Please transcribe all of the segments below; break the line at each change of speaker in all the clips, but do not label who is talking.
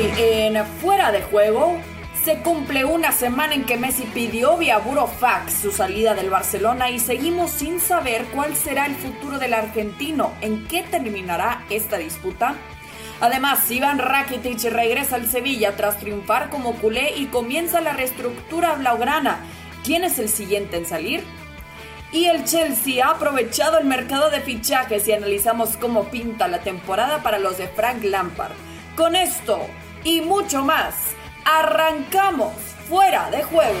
En Fuera de Juego se cumple una semana en que Messi pidió vía Burofax su salida del Barcelona y seguimos sin saber cuál será el futuro del argentino, en qué terminará esta disputa. Además, Iván Rakitic regresa al Sevilla tras triunfar como culé y comienza la reestructura blaugrana. ¿Quién es el siguiente en salir? Y el Chelsea ha aprovechado el mercado de fichajes y analizamos cómo pinta la temporada para los de Frank Lampard. Con esto y mucho más, arrancamos fuera de juego.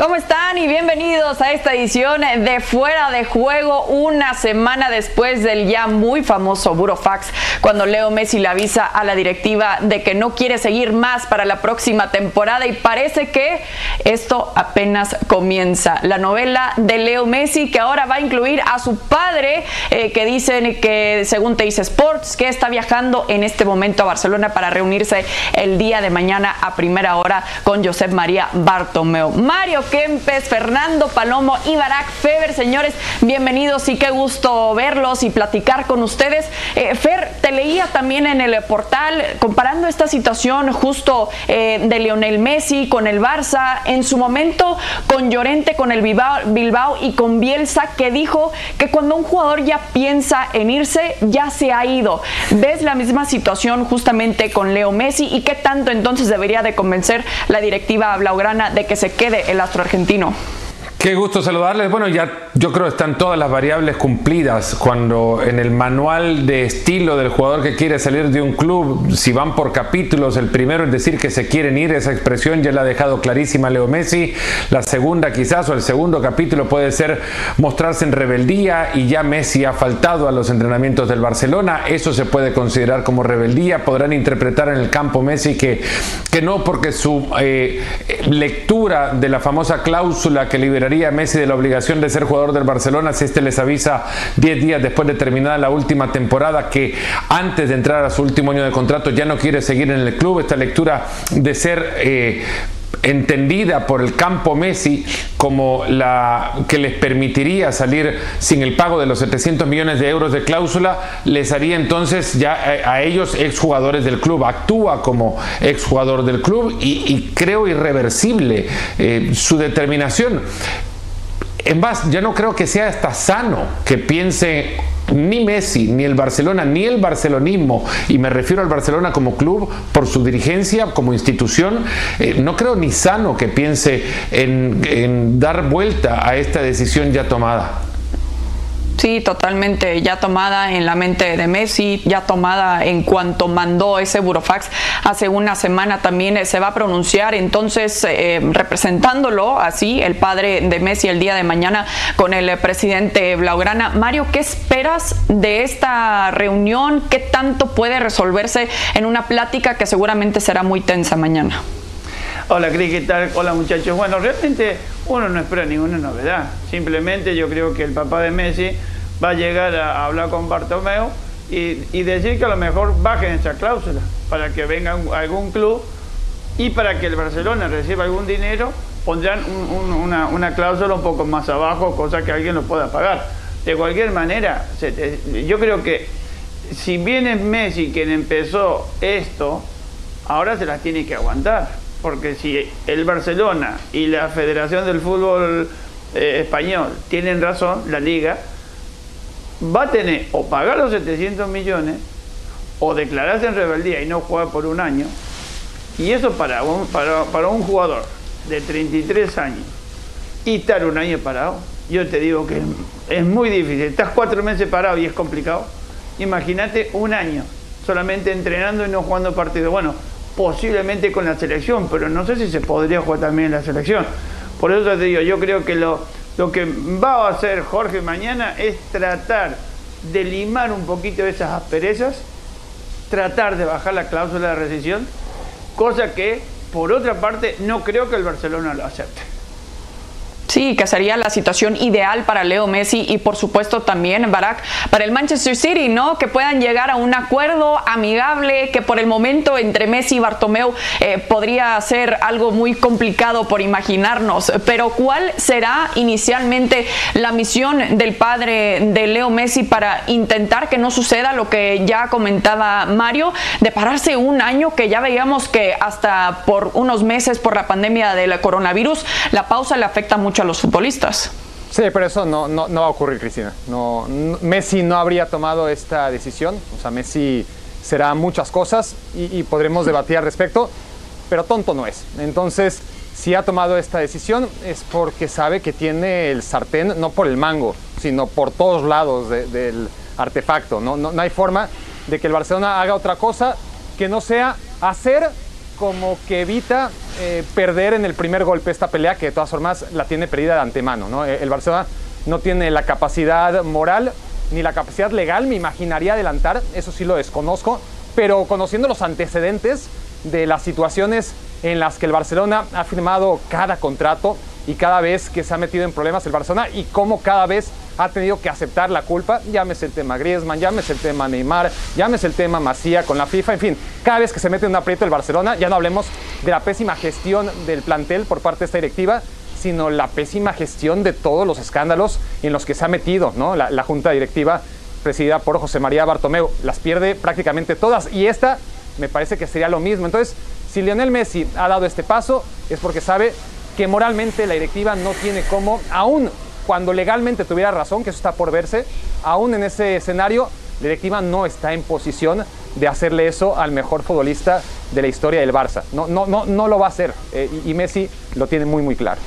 ¿Cómo están? Y bienvenidos a esta edición de Fuera de Juego, una semana después del ya muy famoso Burofax, cuando Leo Messi le avisa a la directiva de que no quiere seguir más para la próxima temporada y parece que esto apenas comienza. La novela de Leo Messi que ahora va a incluir a su padre, eh, que dicen que según te dice Sports, que está viajando en este momento a Barcelona para reunirse el día de mañana a primera hora con Josep María Bartomeu. Mario Kempes, Fernando Palomo y Barack Feber. Señores, bienvenidos y qué gusto verlos y platicar con ustedes. Eh, Fer, te leía también en el portal comparando esta situación justo eh, de Lionel Messi con el Barça, en su momento con Llorente, con el Bilbao, Bilbao y con Bielsa, que dijo que cuando un jugador ya piensa en irse, ya se ha ido. ¿Ves la misma situación justamente con Leo Messi y qué tanto entonces debería de convencer la directiva blaugrana de que se quede el astro argentino.
Qué gusto saludarles. Bueno, ya yo creo que están todas las variables cumplidas cuando en el manual de estilo del jugador que quiere salir de un club, si van por capítulos, el primero es decir que se quieren ir, esa expresión ya la ha dejado clarísima Leo Messi. La segunda quizás o el segundo capítulo puede ser mostrarse en rebeldía y ya Messi ha faltado a los entrenamientos del Barcelona. Eso se puede considerar como rebeldía. Podrán interpretar en el campo Messi que, que no porque su eh, lectura de la famosa cláusula que liberaría Messi de la obligación de ser jugador del Barcelona si este les avisa 10 días después de terminada la última temporada que antes de entrar a su último año de contrato ya no quiere seguir en el club. Esta lectura de ser... Eh, entendida por el campo Messi como la que les permitiría salir sin el pago de los 700 millones de euros de cláusula, les haría entonces ya a, ellos exjugadores del club. Actúa como exjugador del club y, creo irreversible eh, su determinación. En más, ya no creo que sea hasta sano que piense ni Messi, ni el Barcelona, ni el barcelonismo, y me refiero al Barcelona como club por su dirigencia, como institución, eh, no creo ni sano que piense en dar vuelta a esta decisión ya tomada.
Sí, totalmente ya tomada en la mente de Messi, ya tomada en cuanto mandó ese burofax hace una semana también eh, se va a pronunciar, entonces eh, representándolo así, el padre de Messi el día de mañana con el presidente Blaugrana. Mario, ¿qué esperas de esta reunión? ¿Qué tanto puede resolverse en una plática que seguramente será muy tensa mañana?
Hola Cris, ¿qué tal? Hola muchachos. Bueno, realmente uno no espera ninguna novedad. Simplemente yo creo que el papá de Messi va a llegar a hablar con Bartomeu y, decir que a lo mejor bajen esa cláusula para que venga algún club y para que el Barcelona reciba algún dinero pondrán una, cláusula un poco más abajo, cosa que alguien lo pueda pagar. De cualquier manera, yo creo que si bien es Messi quien empezó esto, ahora se las tiene que aguantar. Porque si el Barcelona y la Federación del Fútbol eh, Español tienen razón, la liga, va a tener o pagar los 700 millones o declararse en rebeldía y no jugar por un año. Y eso para un, jugador de 33 años y estar un año parado, yo te digo que es muy difícil. Estás cuatro meses parado y es complicado. Imagínate un año solamente entrenando y no jugando partido. Bueno, posiblemente con la selección, pero no sé si se podría jugar también en la selección. Por eso te digo, yo creo que lo, lo que va a hacer Jorge mañana es tratar de limar un poquito esas asperezas, tratar de bajar la cláusula de rescisión, cosa que, por otra parte, no creo que el Barcelona lo acepte.
Sí, que sería la situación ideal para Leo Messi y por supuesto también Barack para el Manchester City, ¿no? Que puedan llegar a un acuerdo amigable que por el momento entre Messi y Bartomeu eh, podría ser algo muy complicado por imaginarnos. Pero ¿cuál será inicialmente la misión del padre de Leo Messi para intentar que no suceda lo que ya comentaba Mario, de pararse un año que ya veíamos que hasta por unos meses por la pandemia del coronavirus la pausa le afecta mucho a los futbolistas.
Sí, pero eso no, no, va a ocurrir, Cristina. No, Messi no habría tomado esta decisión. O sea, Messi será muchas cosas y, podremos debatir al respecto, pero tonto no es. Entonces, si ha tomado esta decisión es porque sabe que tiene el sartén no por el mango, sino por todos lados del artefacto. No, no, no hay forma de que el Barcelona haga otra cosa que no sea hacer como que evita eh, perder en el primer golpe esta pelea, que de todas formas la tiene perdida de antemano. ¿no? Eh, el Barcelona no tiene la capacidad moral ni la capacidad legal, me imaginaría adelantar, eso sí lo desconozco, pero conociendo los antecedentes de las situaciones en las que el Barcelona ha firmado cada contrato y cada vez que se ha metido en problemas el Barcelona y cómo cada vez ha tenido que aceptar la culpa, llámese el tema Griezmann, llámese el tema Neymar, llámese el tema Masía con la FIFA, en fin, cada vez que se mete en un aprieto el Barcelona, ya no hablemos de la pésima gestión del plantel por parte de esta directiva, sino la pésima gestión de todos los escándalos en los que se ha metido la, la junta directiva presidida por José María Bartomeu. Las pierde prácticamente todas y esta me parece que sería lo mismo. Entonces, si Lionel Messi ha dado este paso es porque sabe que moralmente la directiva no tiene cómo, aún cuando legalmente tuviera razón, que eso está por verse, aún en ese escenario, la directiva no está en posición de hacerle eso al mejor futbolista de la historia del Barça. No, no, no, no lo va a hacer eh, y Messi lo tiene muy, muy claro.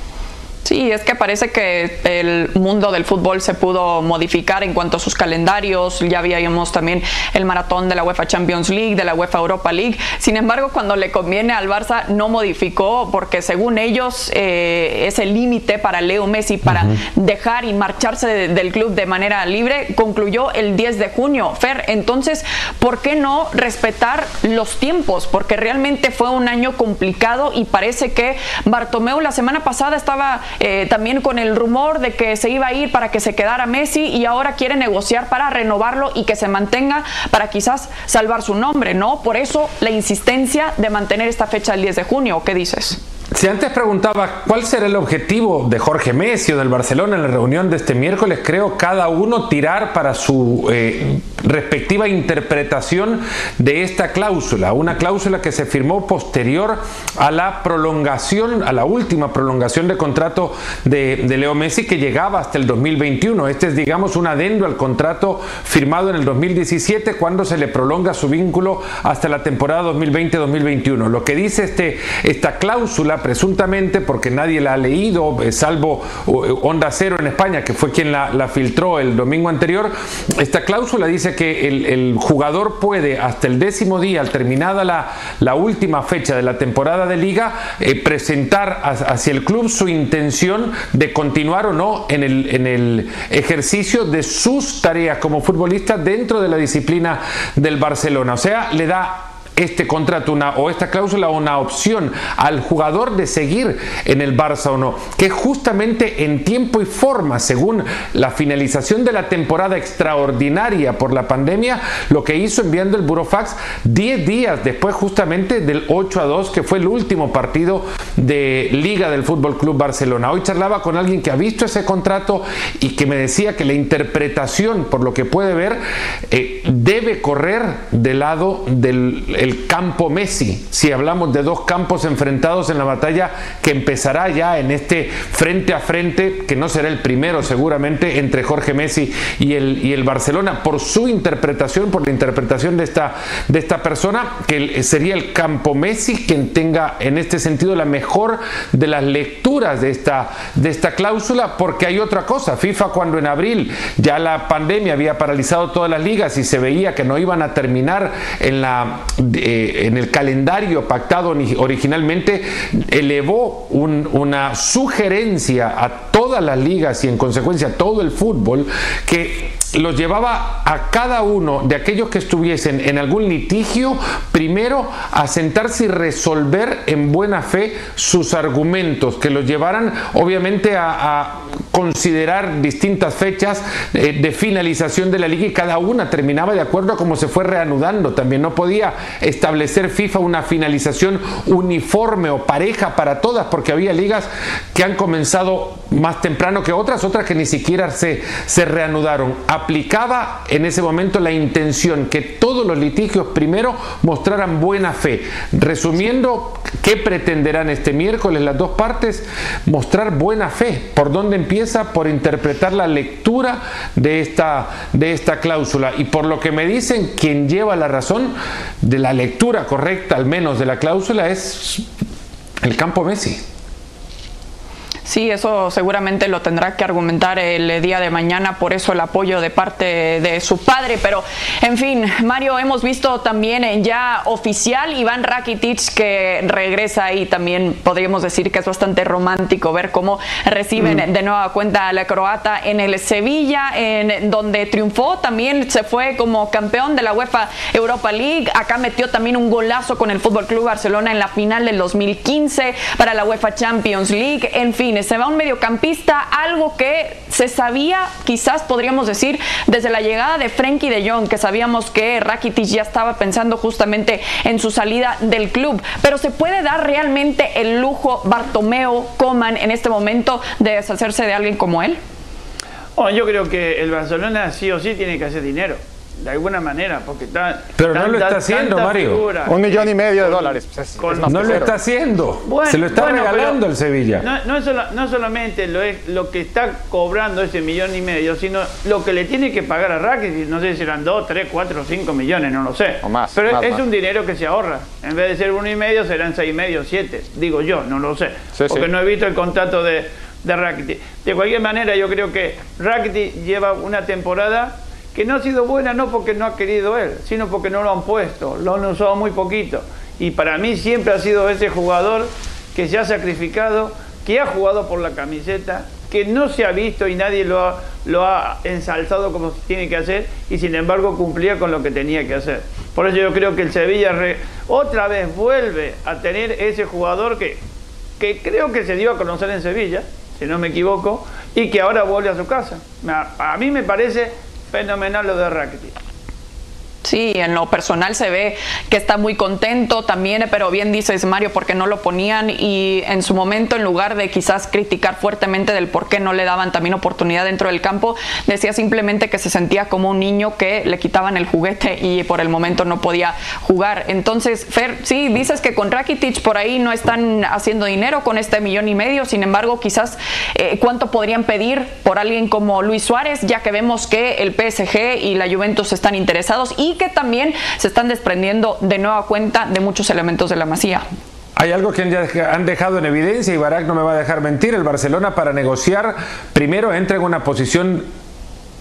Sí, es que parece que el mundo del fútbol se pudo modificar en cuanto a sus calendarios. Ya habíamos también el maratón de la UEFA Champions League, de la UEFA Europa League. Sin embargo, cuando le conviene al Barça, no modificó, porque según ellos eh, es el límite para Leo Messi para dejar y marcharse del club de manera libre. Concluyó el 10 de junio. Fer, entonces, ¿por qué no respetar los tiempos? Porque realmente fue un año complicado y parece que Bartomeu la semana pasada estaba eh, también con el rumor de que se iba a ir para que se quedara Messi y ahora quiere negociar para renovarlo y que se mantenga para quizás salvar su nombre, ¿no? Por eso la insistencia de mantener esta fecha el 10 de junio. ¿Qué dices?
Si antes preguntaba cuál será el objetivo de Jorge Messi o del Barcelona en la reunión de este miércoles, creo cada uno tirar para su eh, respectiva interpretación de esta cláusula, una cláusula que se firmó posterior a la prolongación, a la última prolongación de contrato de, de Leo Messi que llegaba hasta el 2021. Este es, digamos, un adendo al contrato firmado en el 2017 cuando se le prolonga su vínculo hasta la temporada 2020-2021. Lo que dice este, esta cláusula presuntamente, porque nadie la ha leído, eh, salvo eh, Onda Cero en España, que fue quien la, filtró el domingo anterior, esta cláusula dice que el, jugador puede hasta el décimo día, al terminada la, última fecha de la temporada de liga, eh, presentar hacia el club su intención de continuar o no en el, en el ejercicio de sus tareas como futbolista dentro de la disciplina del Barcelona. O sea, le da este contrato una, o esta cláusula una opción al jugador de seguir en el Barça o no, que justamente en tiempo y forma, según la finalización de la temporada extraordinaria por la pandemia, lo que hizo enviando el Burofax 10 días después justamente del 8 a 2, que fue el último partido de Liga del Fútbol Club Barcelona. Hoy charlaba con alguien que ha visto ese contrato y que me decía que la interpretación, por lo que puede ver, eh, debe correr del lado del el campo Messi, si hablamos de dos campos enfrentados en la batalla que empezará ya en este frente a frente, que no será el primero seguramente, entre Jorge Messi y el, Barcelona, por su interpretación, por la interpretación de esta, de esta persona, que sería el campo Messi quien tenga en este sentido la mejor de las lecturas de esta, de esta cláusula, porque hay otra cosa, FIFA cuando en abril ya la pandemia había paralizado todas las ligas y se veía que no iban a terminar en la eh, en el calendario pactado originalmente elevó una sugerencia a todas las ligas y en consecuencia a todo el fútbol que los llevaba a cada uno de aquellos que estuviesen en algún litigio, primero a sentarse y resolver en buena fe sus argumentos, que los llevaran obviamente a, considerar distintas fechas de, de, finalización de la liga y cada una terminaba de acuerdo a cómo se fue reanudando. También no podía establecer FIFA una finalización uniforme o pareja para todas, porque había ligas que han comenzado más temprano que otras, otras que ni siquiera se, se reanudaron aplicaba en ese momento la intención que todos los litigios primero mostraran buena fe. Resumiendo, ¿qué pretenderán este miércoles las dos partes? Mostrar buena fe. ¿Por dónde empieza? Por interpretar la lectura de esta, de esta cláusula. Y por lo que me dicen, quien lleva la razón de la lectura correcta, al menos de la cláusula, es el campo Messi.
Sí, eso seguramente lo tendrá que argumentar el día de mañana, por eso el apoyo de parte de su padre. Pero, en fin, Mario, hemos visto también ya oficial Iván Rakitic que regresa y también podríamos decir que es bastante romántico ver cómo reciben mm. de nueva cuenta a la croata en el Sevilla, en donde triunfó, también se fue como campeón de la UEFA Europa League. Acá metió también un golazo con el Fútbol Club Barcelona en la final del 2015 para la UEFA Champions League. En fin, se va un mediocampista, algo que se sabía, quizás podríamos decir, desde la llegada de Frenkie de Jong, que sabíamos que Rakitic ya estaba pensando justamente en su salida del club. Pero se puede dar realmente el lujo Bartomeo Coman en este momento de deshacerse de alguien como él.
yo creo que el Barcelona sí o sí tiene que hacer dinero de alguna manera, porque está...
Pero no lo está haciendo, Mario.
Un millón y medio de dólares.
Pues no lo está haciendo. Se lo está regalando el Sevilla.
No, no, solamente lo, es, lo que está cobrando ese millón y medio, sino lo que le tiene que pagar a Rakitic. No sé si serán dos, tres, cuatro, cinco millones, no lo sé.
O más.
Pero es un dinero que se ahorra. En vez de ser uno y medio, serán seis y medio, siete. Digo yo, no lo sé. porque no he visto el contrato de, de Rakitic. De cualquier manera, yo creo que Rakitic lleva una temporada que no ha sido buena no porque no ha querido él, sino porque no lo han puesto, lo han usado muy poquito. Y para mí siempre ha sido ese jugador que se ha sacrificado, que ha jugado por la camiseta, que no se ha visto y nadie lo ha, lo ha ensalzado como tiene que hacer y sin embargo cumplía con lo que tenía que hacer. Por eso yo creo que el Sevilla otra vez vuelve a tener ese jugador que, que creo que se dio a conocer en Sevilla, si no me equivoco, y que ahora vuelve a su casa. A mí me parece fenomenal lo de Rakitic.
Sí, en lo personal se ve que está muy contento también, pero bien dices Mario, porque no lo ponían y en su momento, en lugar de quizás criticar fuertemente del por qué no le daban también oportunidad dentro del campo, decía simplemente que se sentía como un niño que le quitaban el juguete y por el momento no podía jugar. Entonces, Fer, sí, dices que con Rakitic por ahí no están haciendo dinero con este millón y medio, sin embargo, quizás eh, cuánto podrían pedir por alguien como Luis Suárez, ya que vemos que el PSG y la Juventus están interesados y que también se están desprendiendo de nueva cuenta de muchos elementos de la masía.
Hay algo que han dejado en evidencia y Barak no me va a dejar mentir. El Barcelona para negociar primero entra en una posición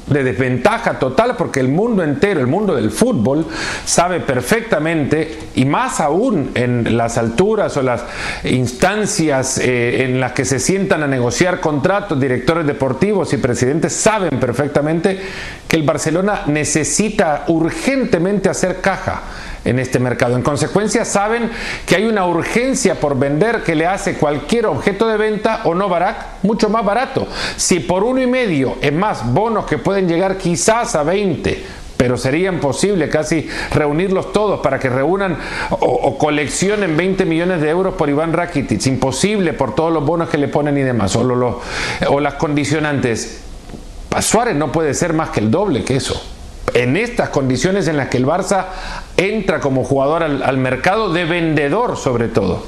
de desventaja total porque el mundo entero, el mundo del fútbol, sabe perfectamente, y más aún en las alturas o las instancias eh, en las que se sientan a negociar contratos, directores deportivos y presidentes saben perfectamente que el Barcelona necesita urgentemente hacer caja en este mercado. En consecuencia, saben que hay una urgencia por vender que le hace cualquier objeto de venta o no barato, mucho más barato. Si por uno y medio, es más, bonos que pueden llegar quizás a 20, pero sería imposible casi reunirlos todos para que reúnan o, coleccionen 20 millones de euros por Iván Rakitic. Imposible por todos los bonos que le ponen y demás, o, o las condicionantes. Suárez no puede ser más que el doble que eso en estas condiciones en las que el Barça entra como jugador al, mercado de vendedor sobre todo.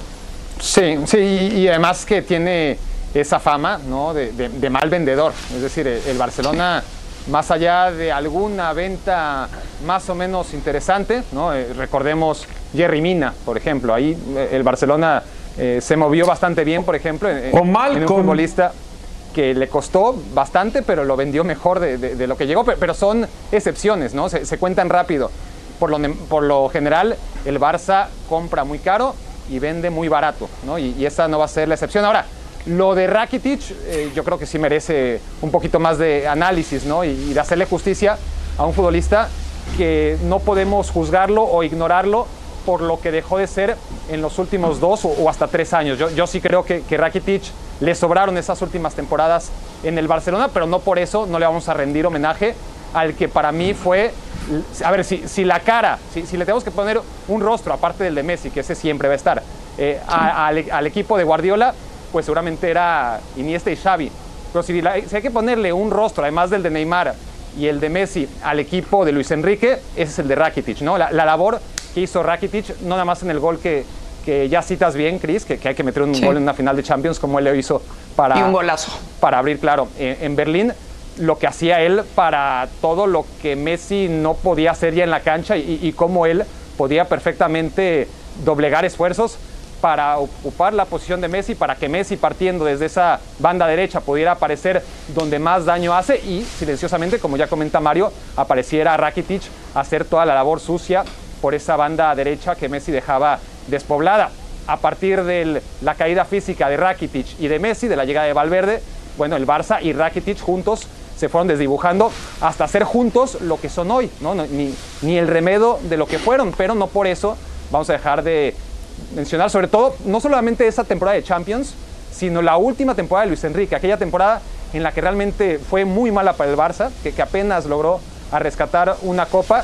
Sí, sí, y además que tiene esa fama ¿no? de, mal vendedor. Es decir, el Barcelona, más allá de alguna venta más o menos interesante, ¿no? Eh, recordemos Jerry Mina, por ejemplo, ahí eh, el Barcelona eh, se movió bastante bien, por ejemplo, en,
o
en un futbolista que le costó bastante, pero lo vendió mejor de, lo que llegó. Pero, son excepciones, ¿no? Se, cuentan rápido. Por lo, por lo, general, el Barça compra muy caro y vende muy barato, ¿no? Y, esa no va a ser la excepción. Ahora, Lo de Rakitic, eh, yo creo que sí merece un poquito más de análisis ¿no? y, y de hacerle justicia a un futbolista que no podemos juzgarlo o ignorarlo por lo que dejó de ser en los últimos dos o, o hasta tres años. Yo, yo sí creo que, que, Rakitic le sobraron esas últimas temporadas en el Barcelona, pero no por eso no le vamos a rendir homenaje al que para mí fue, a ver, si, si la cara, si, si, le tenemos que poner un rostro aparte del de Messi, que ese siempre va a estar, eh, a, al, al, equipo de Guardiola, pues seguramente era Iniesta y Xavi. Pero si, la, si hay que ponerle un rostro, además del de Neymar y el de Messi, al equipo de Luis Enrique, ese es el de Rakitic, ¿no? La, la labor que hizo Rakitic, no nada más en el gol que, que ya citas bien, Chris, que, que, hay que meter un sí. gol en una final de Champions como él lo hizo para,
y un golazo.
para abrir, claro, en, en, Berlín, lo que hacía él para todo lo que Messi no podía hacer ya en la cancha y, y cómo él podía perfectamente doblegar esfuerzos para ocupar la posición de Messi, para que Messi partiendo desde esa banda derecha pudiera aparecer donde más daño hace y silenciosamente, como ya comenta Mario, apareciera Rakitic a hacer toda la labor sucia por esa banda derecha que Messi dejaba despoblada. A partir de la caída física de Rakitic y de Messi, de la llegada de Valverde, bueno, el Barça y Rakitic juntos se fueron desdibujando hasta ser juntos lo que son hoy, ¿no? Ni, ni el remedio de lo que fueron, pero no por eso vamos a dejar de mencionar, sobre todo, no solamente esa temporada de Champions, sino la última temporada de Luis Enrique, aquella temporada en la que realmente fue muy mala para el Barça, que, que apenas logró a rescatar una copa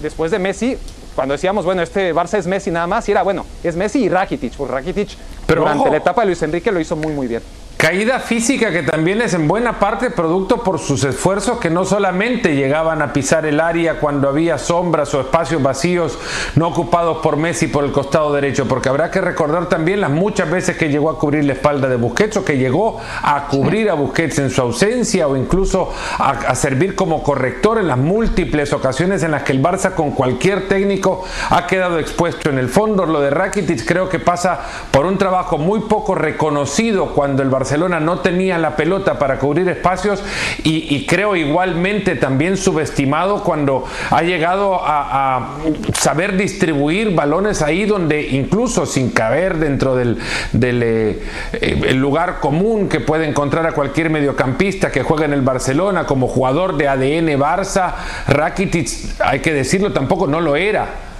después de Messi, cuando decíamos, bueno, este Barça es Messi nada más, y era, bueno, es Messi y Rakitic, pues Rakitic Pero durante ojo. la etapa de Luis Enrique lo hizo muy, muy bien.
Caída física que también es en buena parte producto por sus esfuerzos que no solamente llegaban a pisar el área cuando había sombras o espacios vacíos no ocupados por Messi por el costado derecho, porque habrá que recordar también las muchas veces que llegó a cubrir la espalda de Busquets o que llegó a cubrir a Busquets en su ausencia o incluso a, a servir como corrector en las múltiples ocasiones en las que el Barça con cualquier técnico ha quedado expuesto. En el fondo lo de Rakitic creo que pasa por un trabajo muy poco reconocido cuando el Barcelona Barcelona no tenía la pelota para cubrir espacios y, creo igualmente también subestimado cuando ha llegado a, saber distribuir balones ahí donde incluso sin caber dentro del, eh, el lugar común que puede encontrar a cualquier mediocampista que juega en el Barcelona como jugador de ADN Barça, Rakitic, hay que decirlo, tampoco no lo era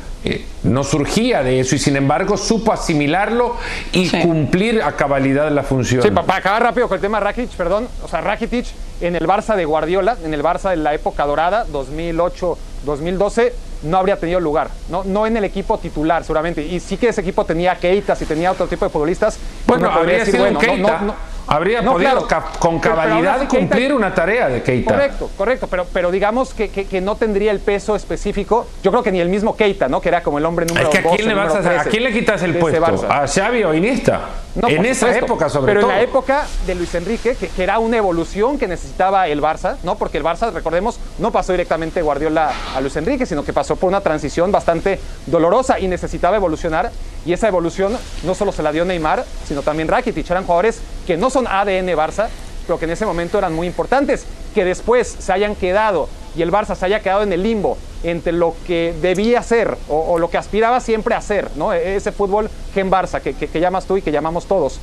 no surgía de eso y sin embargo supo asimilarlo y sí. cumplir a cabalidad la función.
Sí, para, acabar rápido con el tema Rakitic, perdón, o sea, Rakitic en el Barça de Guardiola, en el Barça de la época dorada, 2008-2012, no habría tenido lugar, ¿no? no en el equipo titular seguramente, y sí que ese equipo tenía Keitas y tenía otro tipo de futbolistas.
Bueno, habría decir, sido bueno, Keita. No, no, habría no, podido claro. con cabalidad pero cumplir Keita, una tarea de Keita.
Correcto, correcto, pero, pero digamos que, que, que, no tendría el peso específico. Yo creo que ni el mismo Keita, ¿no? Que era como el hombre número
Es que a quién, le, vas a, 13, ¿a quién le quitas el puesto? ¿A Xavi o Iniesta?
No,
en esa supuesto, época, sobre
pero
todo.
Pero en la época de Luis Enrique, que, que, era una evolución que necesitaba el Barça, ¿no? Porque el Barça, recordemos, no pasó directamente Guardiola a Luis Enrique, sino que pasó por una transición bastante dolorosa y necesitaba evolucionar. Y esa evolución no solo se la dio Neymar, sino también Rakitic. Eran jugadores que no son ADN Barça, pero que en ese momento eran muy importantes. Que después se hayan quedado y el Barça se haya quedado en el limbo entre lo que debía ser o, lo que aspiraba siempre a ser, ¿no? Ese fútbol gen Barça que, que, que, llamas tú y que llamamos todos.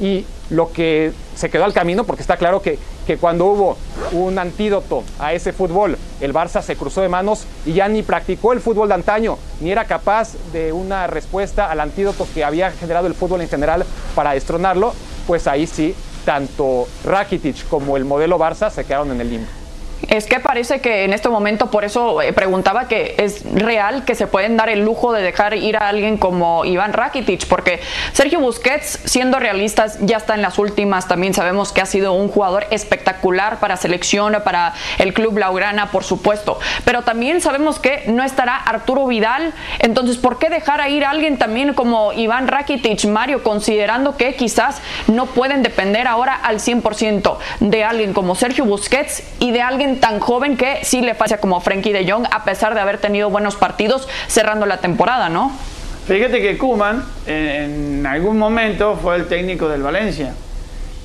Y lo que se quedó al camino, porque está claro que, que cuando hubo un antídoto a ese fútbol, el Barça se cruzó de manos y ya ni practicó el fútbol de antaño, ni era capaz de una respuesta al antídoto que había generado el fútbol en general para destronarlo, pues ahí sí, tanto Rakitic como el modelo Barça se quedaron en el limbo.
Es que parece que en este momento, por eso eh, preguntaba que es real que se pueden dar el lujo de dejar ir a alguien como Iván Rakitic, porque Sergio Busquets, siendo realistas, ya está en las últimas. También sabemos que ha sido un jugador espectacular para selección, para el club Blaugrana, por supuesto. Pero también sabemos que no estará Arturo Vidal. Entonces, ¿por qué dejar a ir a alguien también como Iván Rakitic, Mario, considerando que quizás no pueden depender ahora al 100% de alguien como Sergio Busquets y de alguien tan joven que sí le pasa como Frankie de Jong, a pesar de haber tenido buenos partidos cerrando la temporada, ¿no?
Fíjate que Kuman en, en algún momento fue el técnico del Valencia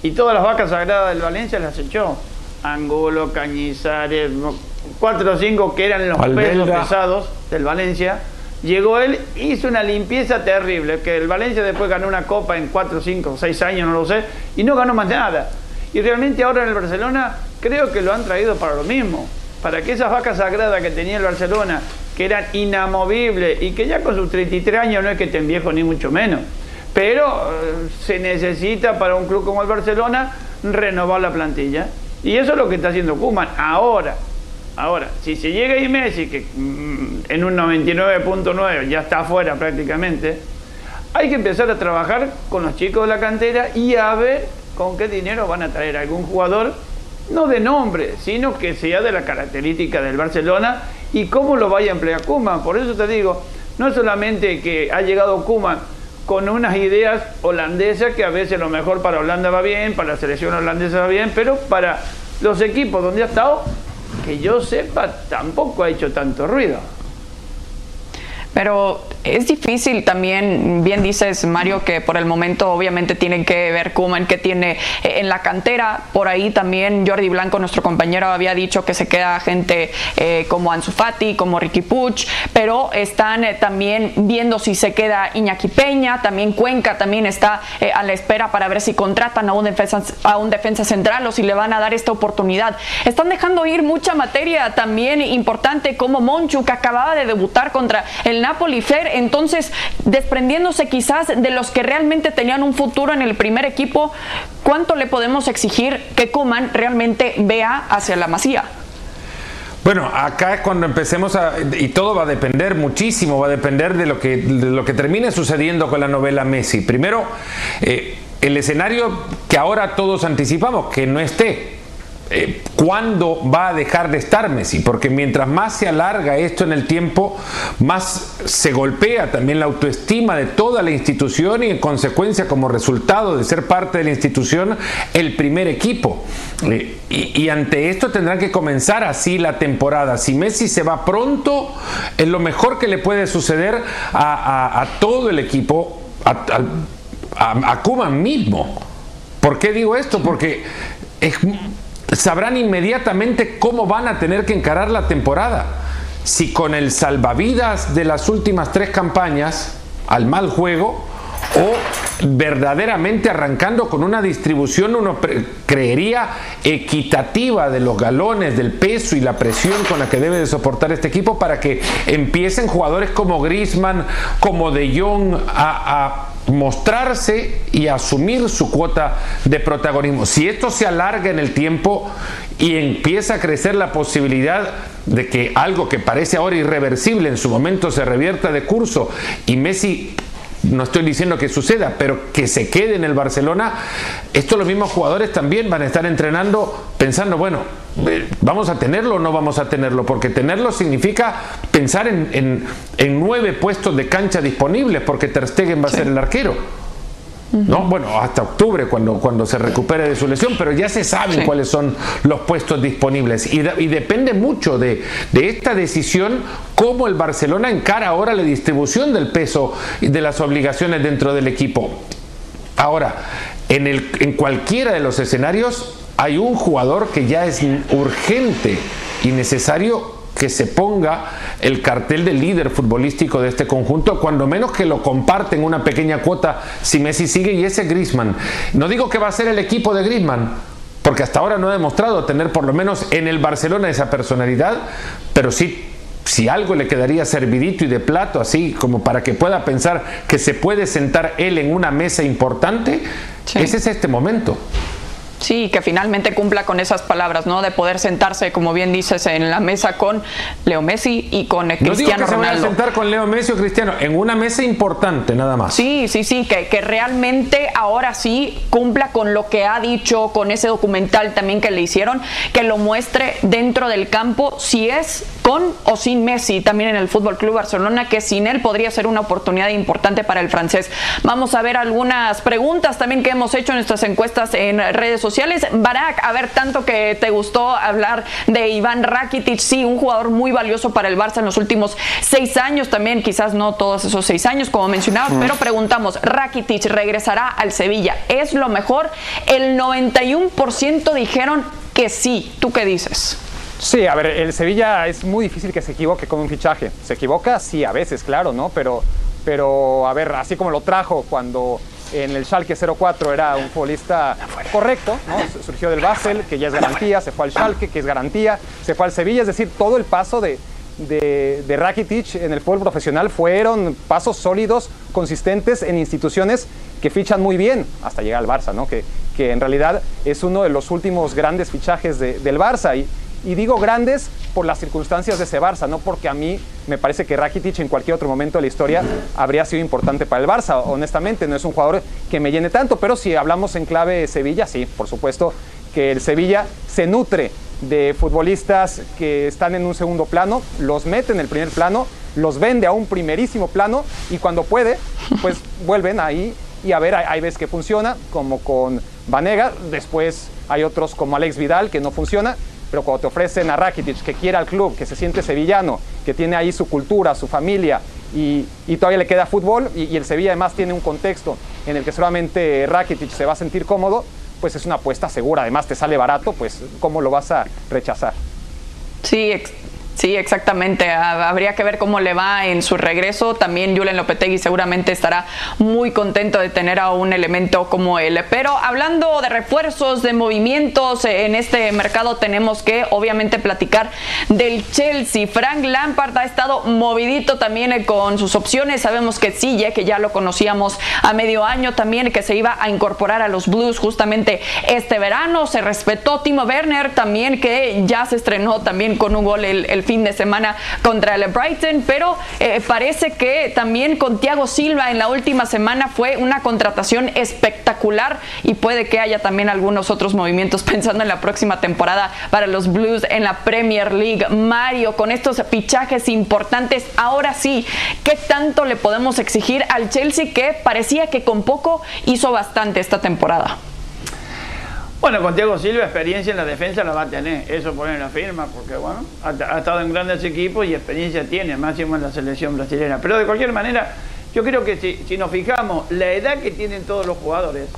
y todas las vacas sagradas del Valencia las echó. Angulo, Cañizares, cuatro o cinco que eran los pesos pesados del Valencia, Llegó él, hizo una limpieza terrible, que el Valencia después ganó una copa en 4, 5, 6 años, no lo sé, y no ganó más nada. Y realmente ahora en el Barcelona creo que lo han traído para lo mismo, para que esas vacas sagradas que tenía el Barcelona, que eran inamovibles y que ya con sus 33 años no es que estén viejos ni mucho menos, pero eh, se necesita para un club como el Barcelona renovar la plantilla. Y eso es lo que está haciendo Kuman ahora. Ahora, si se llega y Messi, que mm, en un 99.9 ya está afuera prácticamente, hay que empezar a trabajar con los chicos de la cantera y a ver con qué dinero van a traer algún jugador, no de nombre, sino que sea de la característica del Barcelona y cómo lo vaya a emplear Kuman. Por eso te digo, no solamente que ha llegado Kuman con unas ideas holandesas que a veces lo mejor para Holanda va bien, para la selección holandesa va bien, pero para los equipos donde ha estado, que yo sepa, tampoco ha hecho tanto ruido.
Pero es difícil también, bien dices Mario, que por el momento obviamente tienen que ver Kuman que tiene eh, en la cantera. Por ahí también Jordi Blanco, nuestro compañero, había dicho que se queda gente eh, como Ansu Fati, como Ricky Puch, pero están eh, también viendo si se queda Iñaki Peña, también Cuenca también está a la espera para ver si contratan a un, defensa, a un defensa central o si le van a dar esta oportunidad. Están dejando ir mucha materia también importante como Monchu, que acababa de debutar contra el Napoli Fer, entonces desprendiéndose quizás de los que realmente tenían un futuro en el primer equipo, ¿cuánto le podemos exigir que Kuman realmente vea hacia la Masía?
Bueno, acá cuando empecemos a. Y todo va a depender muchísimo, va a depender de lo que, de lo que termine sucediendo con la novela Messi. Primero, eh, el escenario que ahora todos anticipamos, que no esté. Eh, ¿cuándo va a dejar de estar Messi? Porque mientras más se alarga esto en el tiempo, más se golpea también la autoestima de toda la institución y en consecuencia como resultado de ser parte de la institución el primer equipo. Eh, y, ante esto tendrán que comenzar así la temporada. Si Messi se va pronto, es lo mejor que le puede suceder a, todo el equipo, a, a, a mismo. ¿Por qué digo esto? Porque es sabrán inmediatamente cómo van a tener que encarar la temporada. Si con el salvavidas de las últimas tres campañas, al mal juego, o verdaderamente arrancando con una distribución, uno creería, equitativa de los galones, del peso y la presión con la que debe de soportar este equipo para que empiecen jugadores como Grisman, como De Jong a mostrarse y asumir su cuota de protagonismo. Si esto se alarga en el tiempo y empieza a crecer la posibilidad de que algo que parece ahora irreversible en su momento se revierta de curso y Messi no estoy diciendo que suceda, pero que se quede en el Barcelona, estos los mismos jugadores también van a estar entrenando pensando, bueno, eh, ¿vamos a tenerlo o no vamos a tenerlo? Porque tenerlo significa pensar en, nueve puestos de cancha disponibles, porque Ter Stegen va a ser el arquero. ¿No? Bueno, hasta octubre cuando, cuando se recupere de su lesión, pero ya se saben cuáles son los puestos disponibles y, depende mucho de, esta decisión cómo el Barcelona encara ahora la distribución del peso y de las obligaciones dentro del equipo. Ahora, en, el, en cualquiera de los escenarios hay un jugador que ya es urgente y necesario que se ponga el cartel de líder futbolístico de este conjunto, cuando menos que lo comparten una pequeña cuota si Messi sigue y ese Grisman. No digo que va a ser el equipo de Grisman, porque hasta ahora no ha demostrado tener por lo menos en el Barcelona esa personalidad, pero sí si algo le quedaría servidito y de plato, así como para que pueda pensar que se puede sentar él en una mesa importante, ese es este momento.
Sí, que finalmente cumpla con esas palabras, ¿no? De poder sentarse, como bien dices, en la mesa con Leo Messi y con Cristiano
no digo que
Ronaldo.
Se a sentar con Leo Messi o Cristiano, en una mesa importante nada más.
Sí, sí, sí, que, que realmente ahora sí cumpla con lo que ha dicho, con ese documental también que le hicieron, que lo muestre dentro del campo, si es con o sin Messi, también en el Fútbol Club Barcelona, que sin él podría ser una oportunidad importante para el francés. Vamos a ver algunas preguntas también que hemos hecho en nuestras encuestas en redes sociales sociales. Barak, a ver, tanto que te gustó hablar de Iván Rakitic, sí, un jugador muy valioso para el Barça en los últimos seis años, también quizás no todos esos seis años, como mencionabas, pero preguntamos, Rakitic regresará al Sevilla, ¿es lo mejor? El 91% dijeron que sí. ¿Tú qué dices?
Sí, a ver, el Sevilla es muy difícil que se equivoque con un fichaje. Se equivoca, sí, a veces, claro, ¿no? Pero, pero a ver, así como lo trajo cuando en el Schalke 04 era un futbolista correcto, ¿no? Surgió del Basel, que ya es garantía, se fue al Schalke, que es garantía, se fue al Sevilla, es decir, todo el paso de, de, de, Rakitic en el fútbol profesional fueron pasos sólidos, consistentes en instituciones que fichan muy bien hasta llegar al Barça, ¿no? que, que en realidad es uno de los últimos grandes fichajes de, del Barça. Y, y digo grandes por las circunstancias de ese Barça, no porque a mí me parece que Rakitic en cualquier otro momento de la historia habría sido importante para el Barça. Honestamente, no es un jugador que me llene tanto, pero si hablamos en clave Sevilla, sí, por supuesto que el Sevilla se nutre de futbolistas que están en un segundo plano, los mete en el primer plano, los vende a un primerísimo plano y cuando puede, pues vuelven ahí y a ver, hay, veces que funciona, como con Vanega, después hay otros como Alex Vidal que no funciona, pero cuando te ofrecen a Rakitic que quiere al club, que se siente sevillano, que tiene ahí su cultura, su familia y, todavía le queda fútbol y, y, el Sevilla además tiene un contexto en el que solamente Rakitic se va a sentir cómodo, pues es una apuesta segura. Además te sale barato, pues ¿cómo lo vas a rechazar?
Sí, Sí, exactamente. Habría que ver cómo le va en su regreso. También Julen Lopetegui seguramente estará muy contento de tener a un elemento como él. Pero hablando de refuerzos, de movimientos en este mercado, tenemos que obviamente platicar del Chelsea. Frank Lampard ha estado movidito también con sus opciones. Sabemos que sí, que ya lo conocíamos a medio año también, que se iba a incorporar a los Blues justamente este verano. Se respetó Timo Werner también, que ya se estrenó también con un gol el fin de semana contra el Brighton, pero eh, parece que también con Thiago Silva en la última semana fue una contratación espectacular y puede que haya también algunos otros movimientos pensando en la próxima temporada para los Blues en la Premier League. Mario, con estos fichajes importantes, ahora sí, ¿qué tanto le podemos exigir al Chelsea que parecía que con poco hizo bastante esta temporada?
Bueno, con Thiago Silva experiencia en la defensa la va a tener, eso pone la firma, porque bueno, ha, estado en grandes equipos y experiencia tiene, máximo en la selección brasileña. Pero de cualquier manera, yo creo que si, nos fijamos, la edad que tienen todos los jugadores,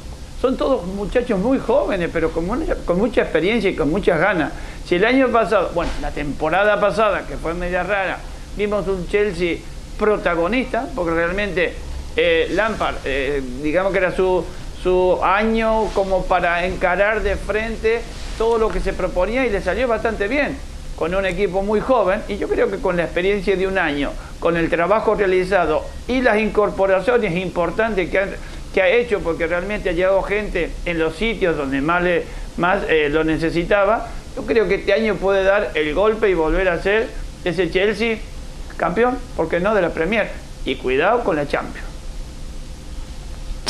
son todos muchachos muy jóvenes, pero con, con mucha experiencia y con muchas ganas. Si el año pasado, bueno, la temporada pasada, que fue media rara, vimos un Chelsea protagonista, porque realmente eh, Lampard, eh, digamos que era su su año como para encarar de frente todo lo que se proponía y le salió bastante bien con un equipo muy joven y yo creo que con la experiencia de un año, con el trabajo realizado y las incorporaciones importantes que, ha hecho porque realmente ha llegado gente en los sitios donde más, le, más eh, lo necesitaba, yo creo que este año puede dar el golpe y volver a ser ese Chelsea campeón, porque no de la Premier, y cuidado con la Champions.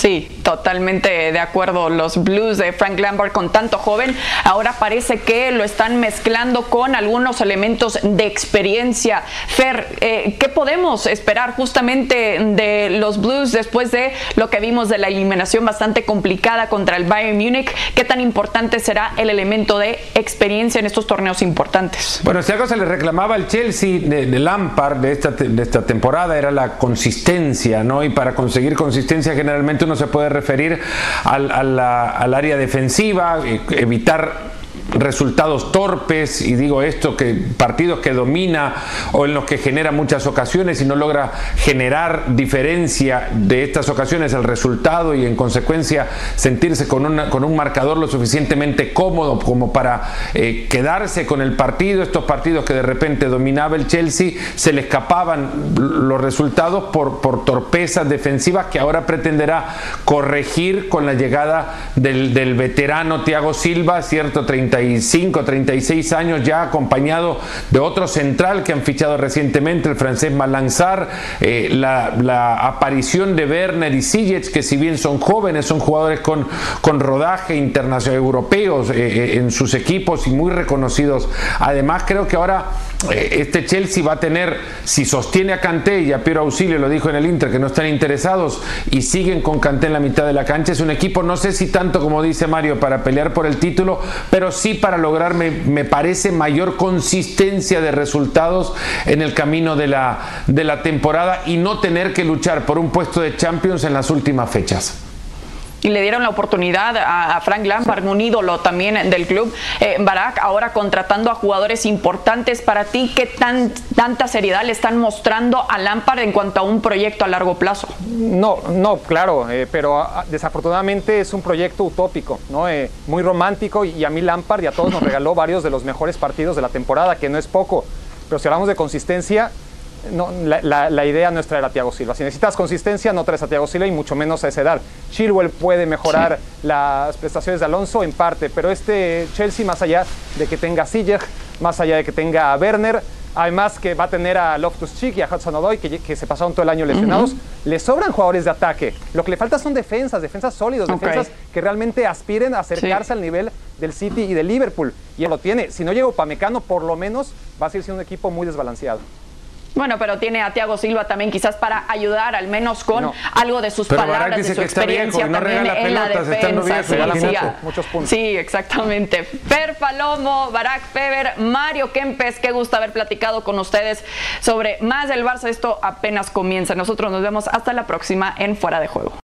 Sí, totalmente de acuerdo. Los Blues de Frank Lampard con tanto joven, ahora parece que lo están mezclando con algunos elementos de experiencia. Fer, eh, ¿qué podemos esperar justamente de los Blues después de lo que vimos de la eliminación bastante complicada contra el Bayern Múnich? ¿Qué tan importante será el elemento de experiencia en estos torneos importantes?
Bueno, si algo se le reclamaba al Chelsea de, de Lampard de esta, de esta temporada era la consistencia, ¿no? Y para conseguir consistencia generalmente uno se puede referir al, al, al área defensiva, eh, evitar resultados torpes y digo esto que partidos que domina o en los que genera muchas ocasiones y no logra generar diferencia de estas ocasiones el resultado y en consecuencia sentirse con, una, con un marcador lo suficientemente cómodo como para eh, quedarse con el partido estos partidos que de repente dominaba el Chelsea se le escapaban los resultados por, por torpezas defensivas que ahora pretenderá corregir con la llegada del, del veterano Thiago Silva cierto 30 35, 36 años ya acompañado de otro central que han fichado recientemente, el francés Malanzar, eh, la, aparición de Werner y Sijic, que si bien son jóvenes, son jugadores con, con rodaje internacional europeos eh, eh, en sus equipos y muy reconocidos. Además, creo que ahora este Chelsea va a tener, si sostiene a Kanté y a Piero Auxilio, lo dijo en el Inter, que no están interesados y siguen con Kanté en la mitad de la cancha, es un equipo, no sé si tanto como dice Mario, para pelear por el título, pero sí para lograr, me, me parece, mayor consistencia de resultados en el camino de la, de la temporada y no tener que luchar por un puesto de Champions en las últimas fechas.
Y le dieron la oportunidad a, Frank Lampard, un ídolo también del club. Eh, Barak, ahora contratando a jugadores importantes para ti, ¿qué tan, tanta seriedad le están mostrando a Lampard en cuanto a un proyecto a largo plazo?
No, no, claro, eh, pero ah, desafortunadamente es un proyecto utópico, ¿no? Eh, muy romántico y a mí Lampard y a todos nos regaló varios de los mejores partidos de la temporada, que no es poco. Pero si hablamos de consistencia, no, la, idea no es traer a Thiago Silva. Si necesitas consistencia, no traes a Thiago Silva y mucho menos a esa edad. Chilwell puede mejorar las prestaciones de Alonso en parte, pero este Chelsea, más allá de que tenga a más allá de que tenga a Werner, además que va a tener a Loftus Cheek y a Hudson Odoi, que, se pasaron todo el año lesionados, le sobran jugadores de ataque. Lo que le falta son defensas, defensas sólidos, defensas que realmente aspiren a acercarse al nivel del City y del Liverpool. Y él lo tiene. Si no llega Upamecano, por lo menos va a seguir siendo un equipo muy desbalanceado.
Bueno, pero tiene a Thiago Silva también quizás para ayudar al menos con algo de sus palabras, de su experiencia también en la defensa. Sí, muchos puntos. sí, exactamente. Per Palomo, Barack Feber, Mario Kempes, qué gusto haber platicado con ustedes sobre más del Barça. Esto apenas comienza. Nosotros nos vemos hasta la próxima en Fuera de Juego.